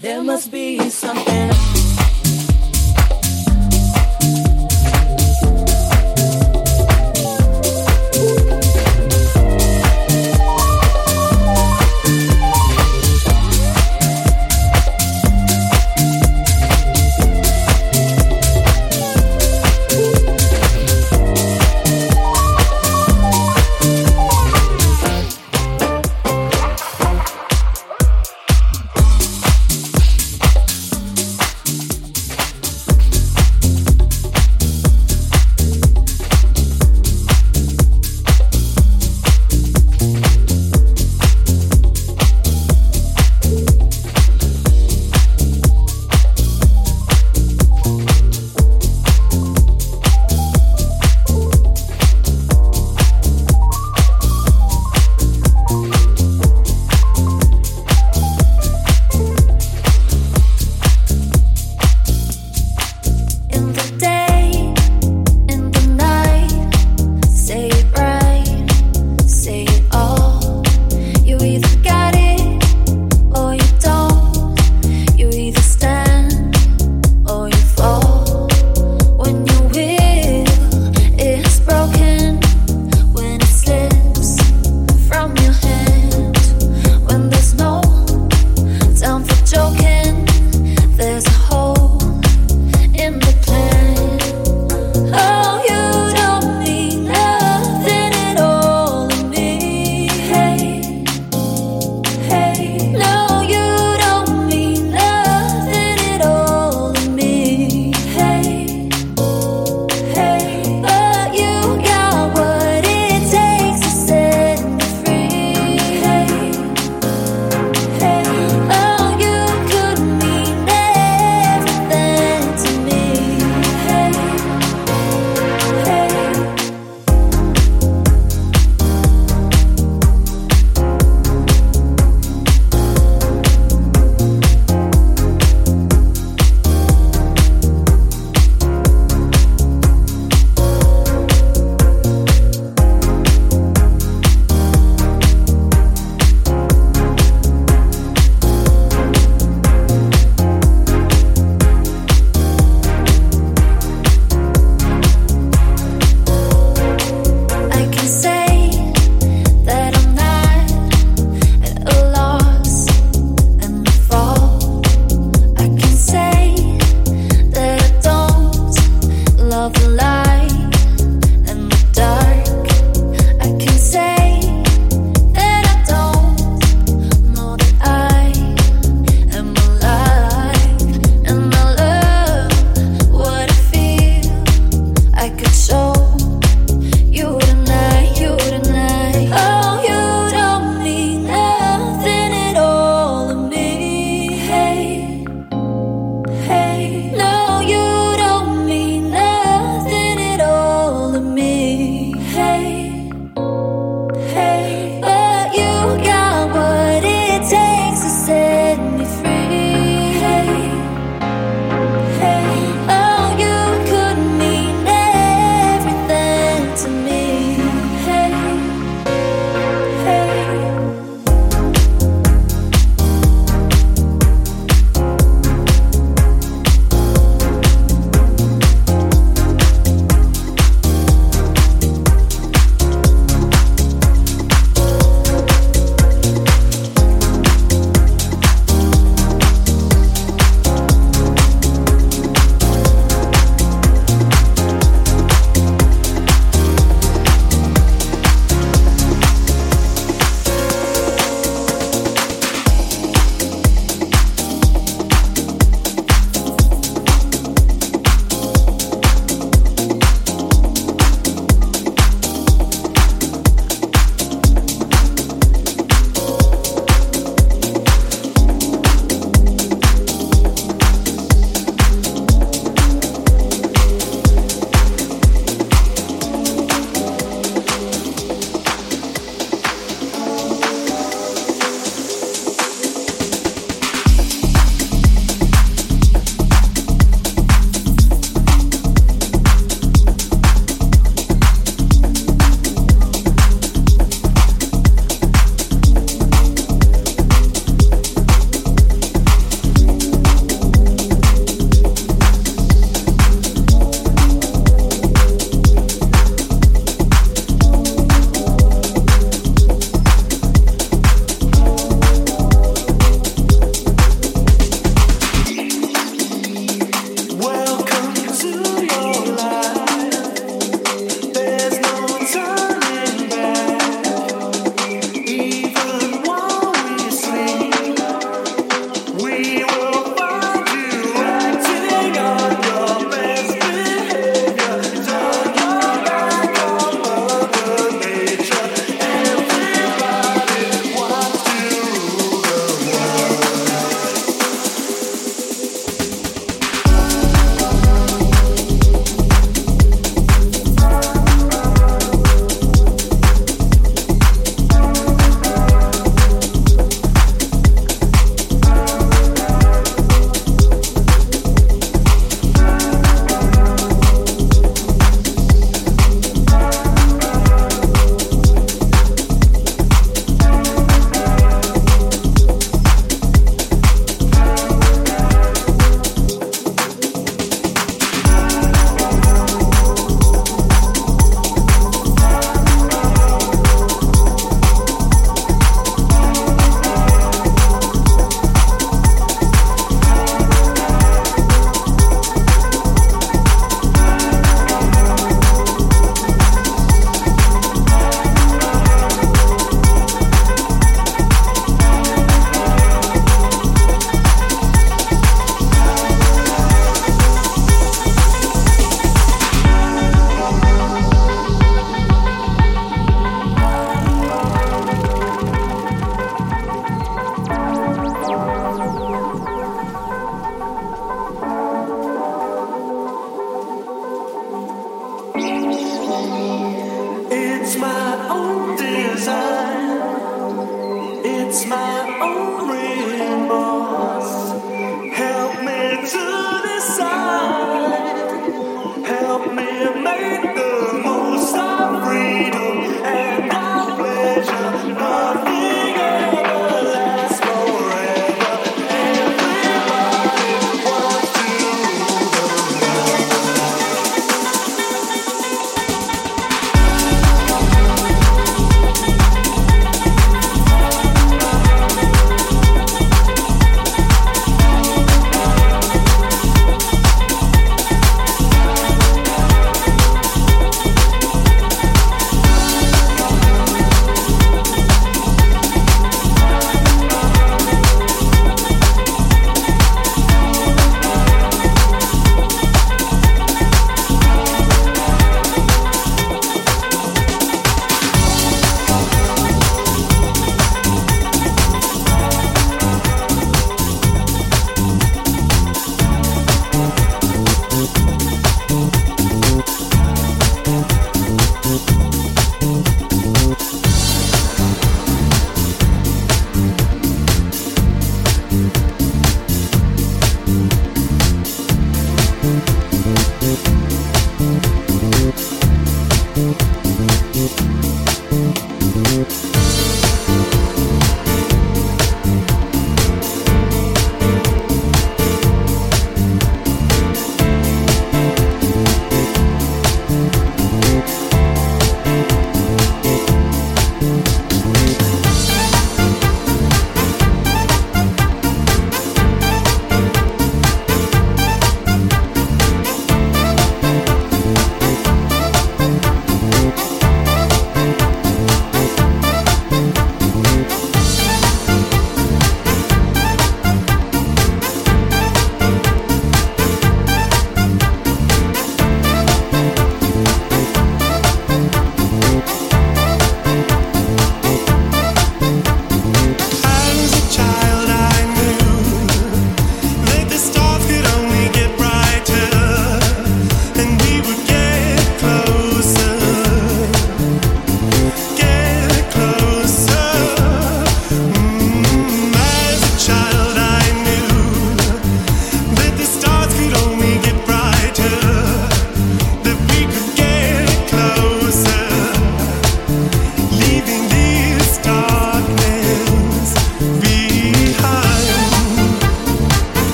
There must be something.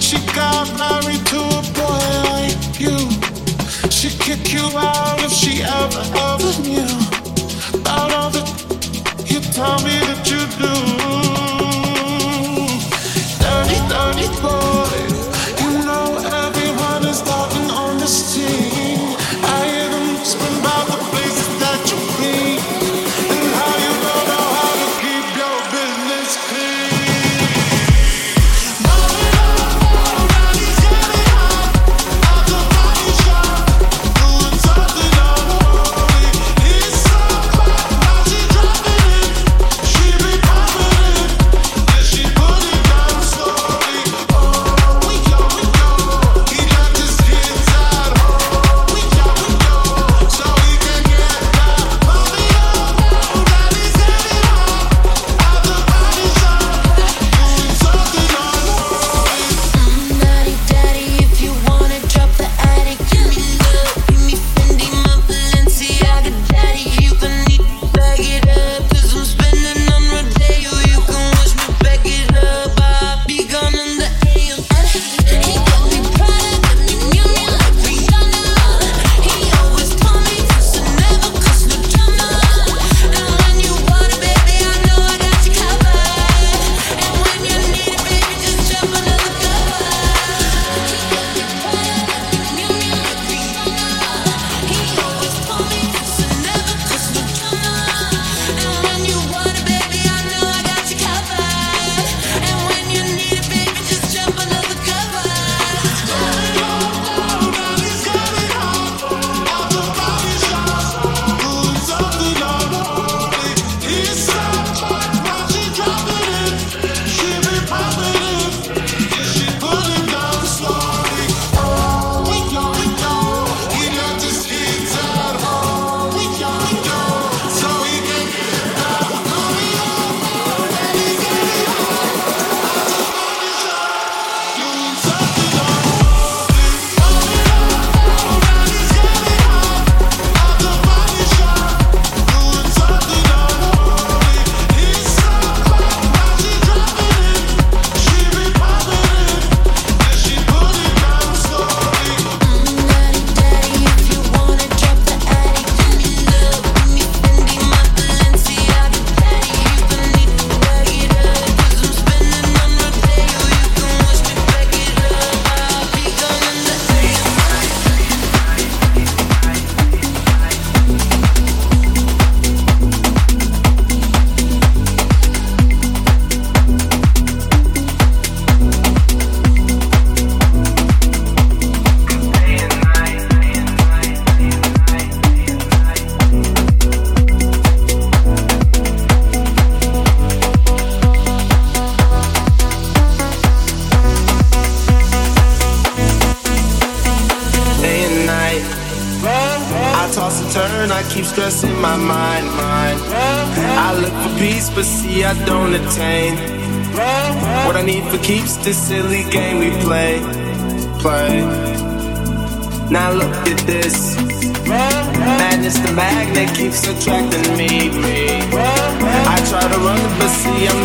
She got married to a boy like you. She'd kick you out if she ever, knew. You tell me that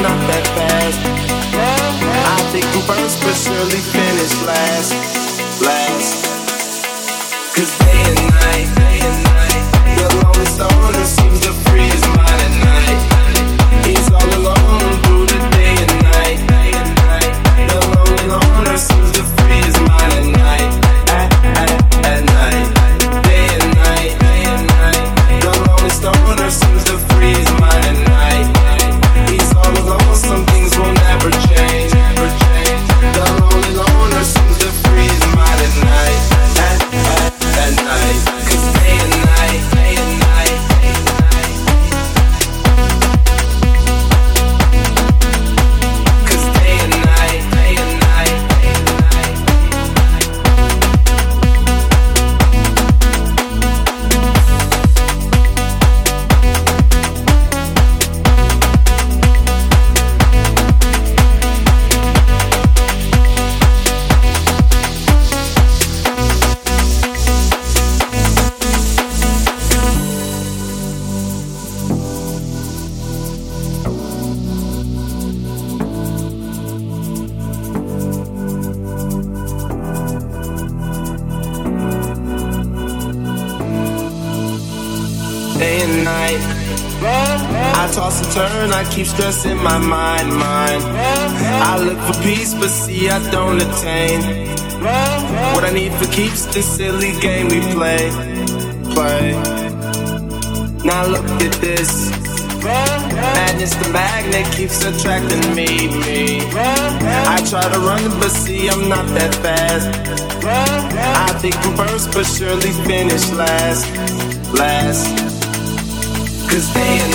not that fast. I think I'm first, but surely finish last. Last. Cause they and in my mind, mind. I look for peace, but see, I don't attain. What I need for keeps this silly game we play, play. Now look at this. Madness, the magnet keeps attracting me, me. I try to run, but see, I'm not that fast. I think I'm first, but surely finish last, last. Cause they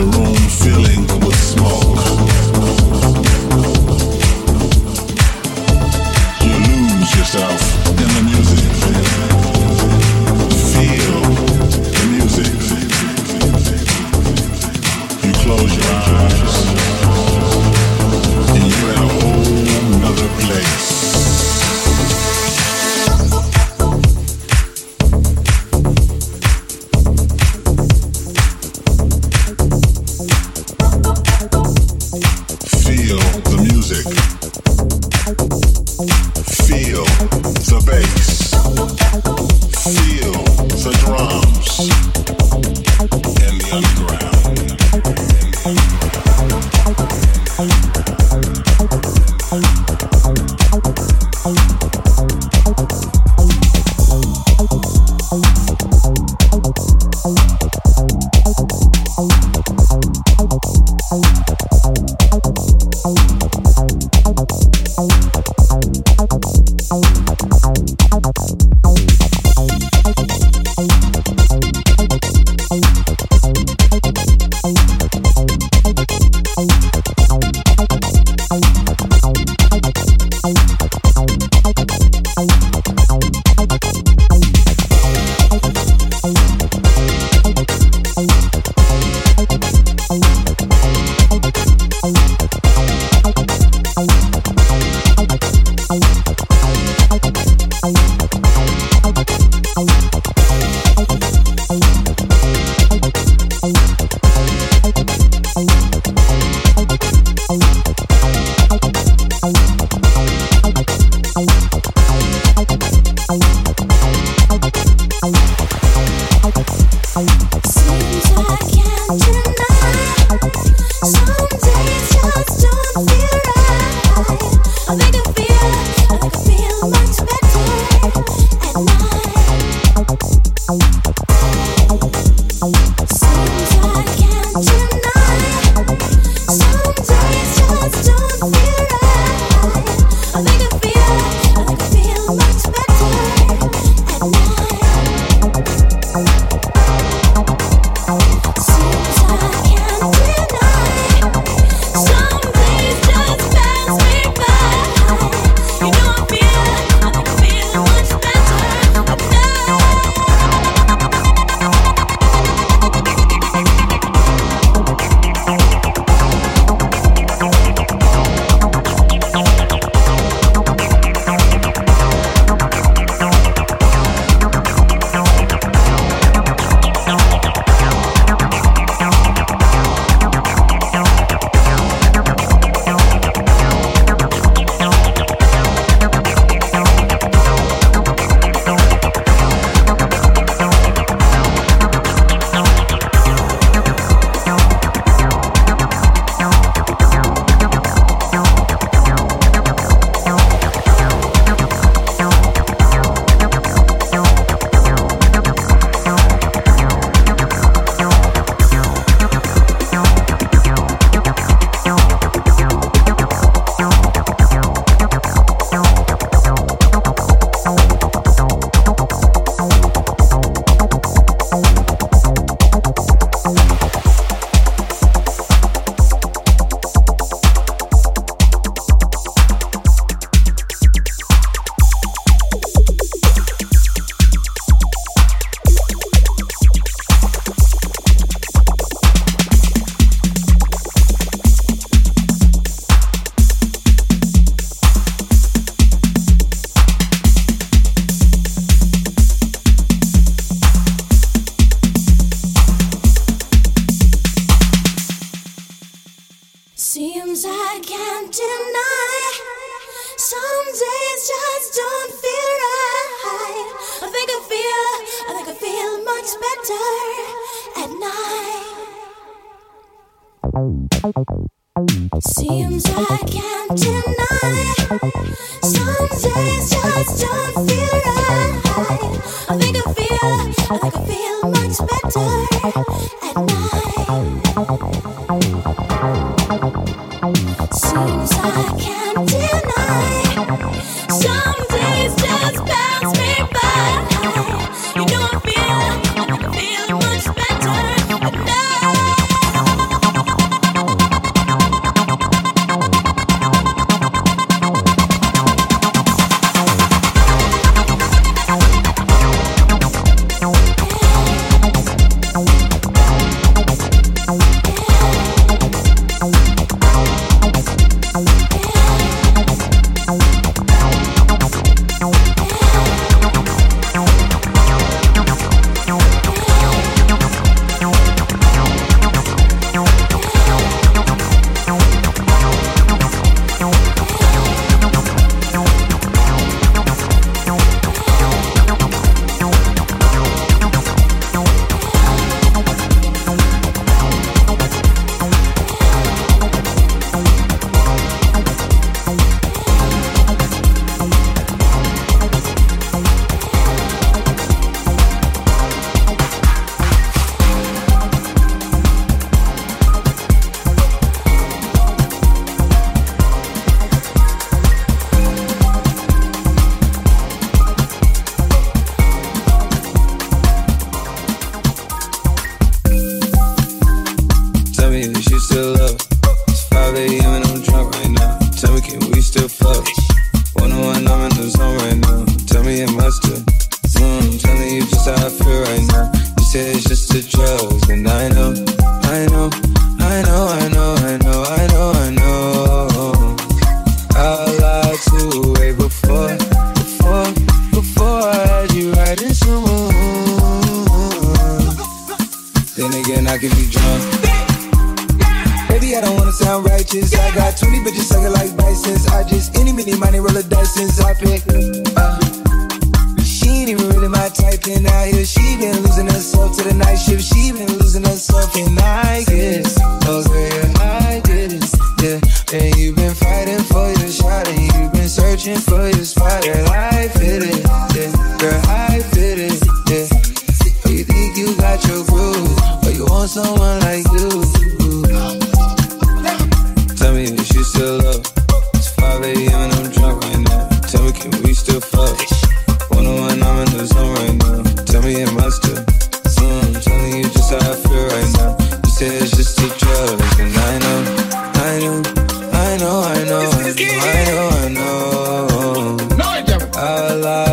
the room filling with smoke.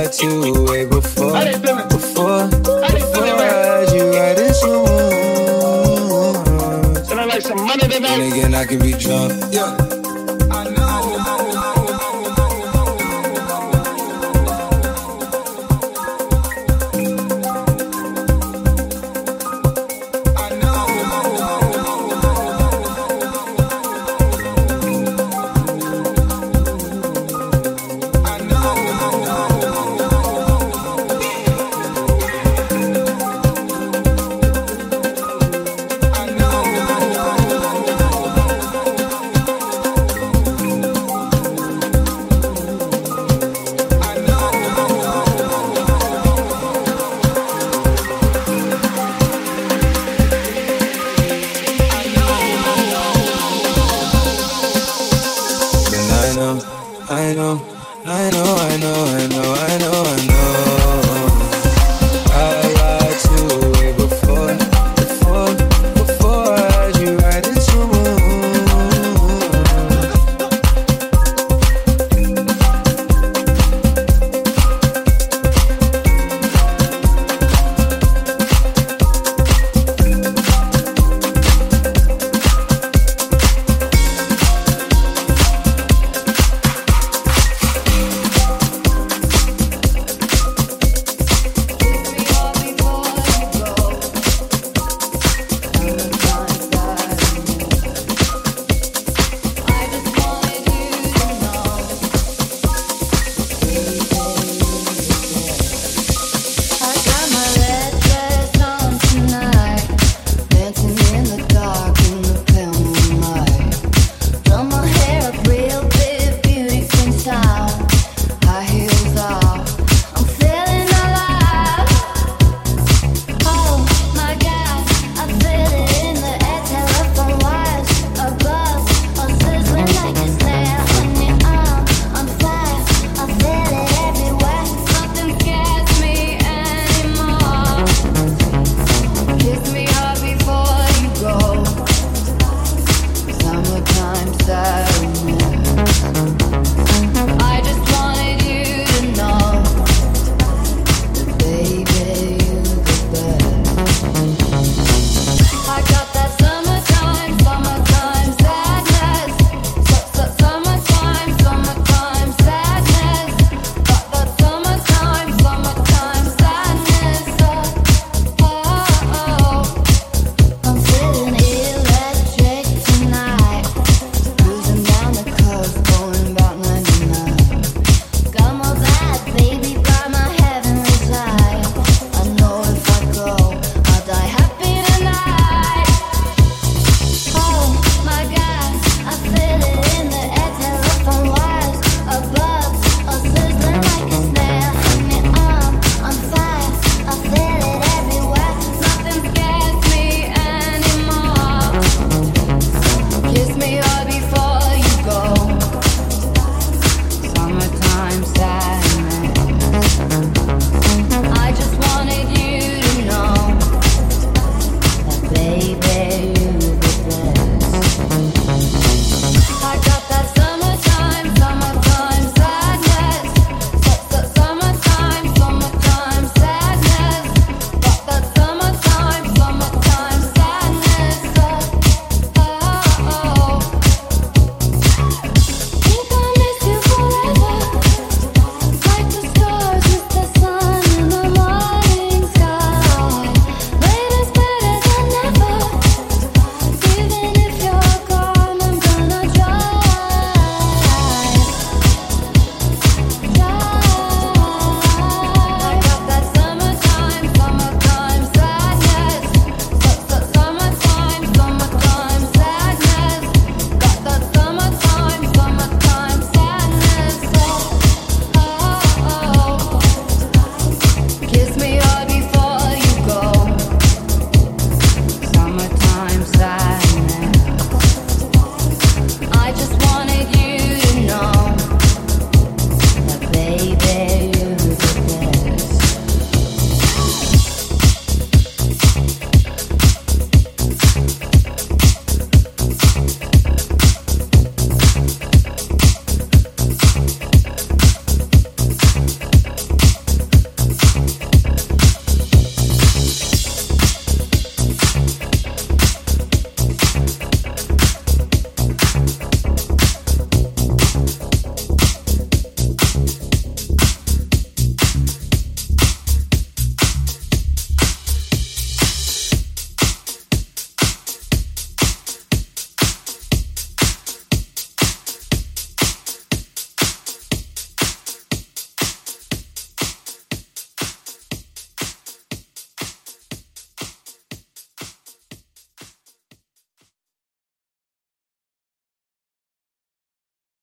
had you way before. Before, before I had you out of your And again, I can be drunk.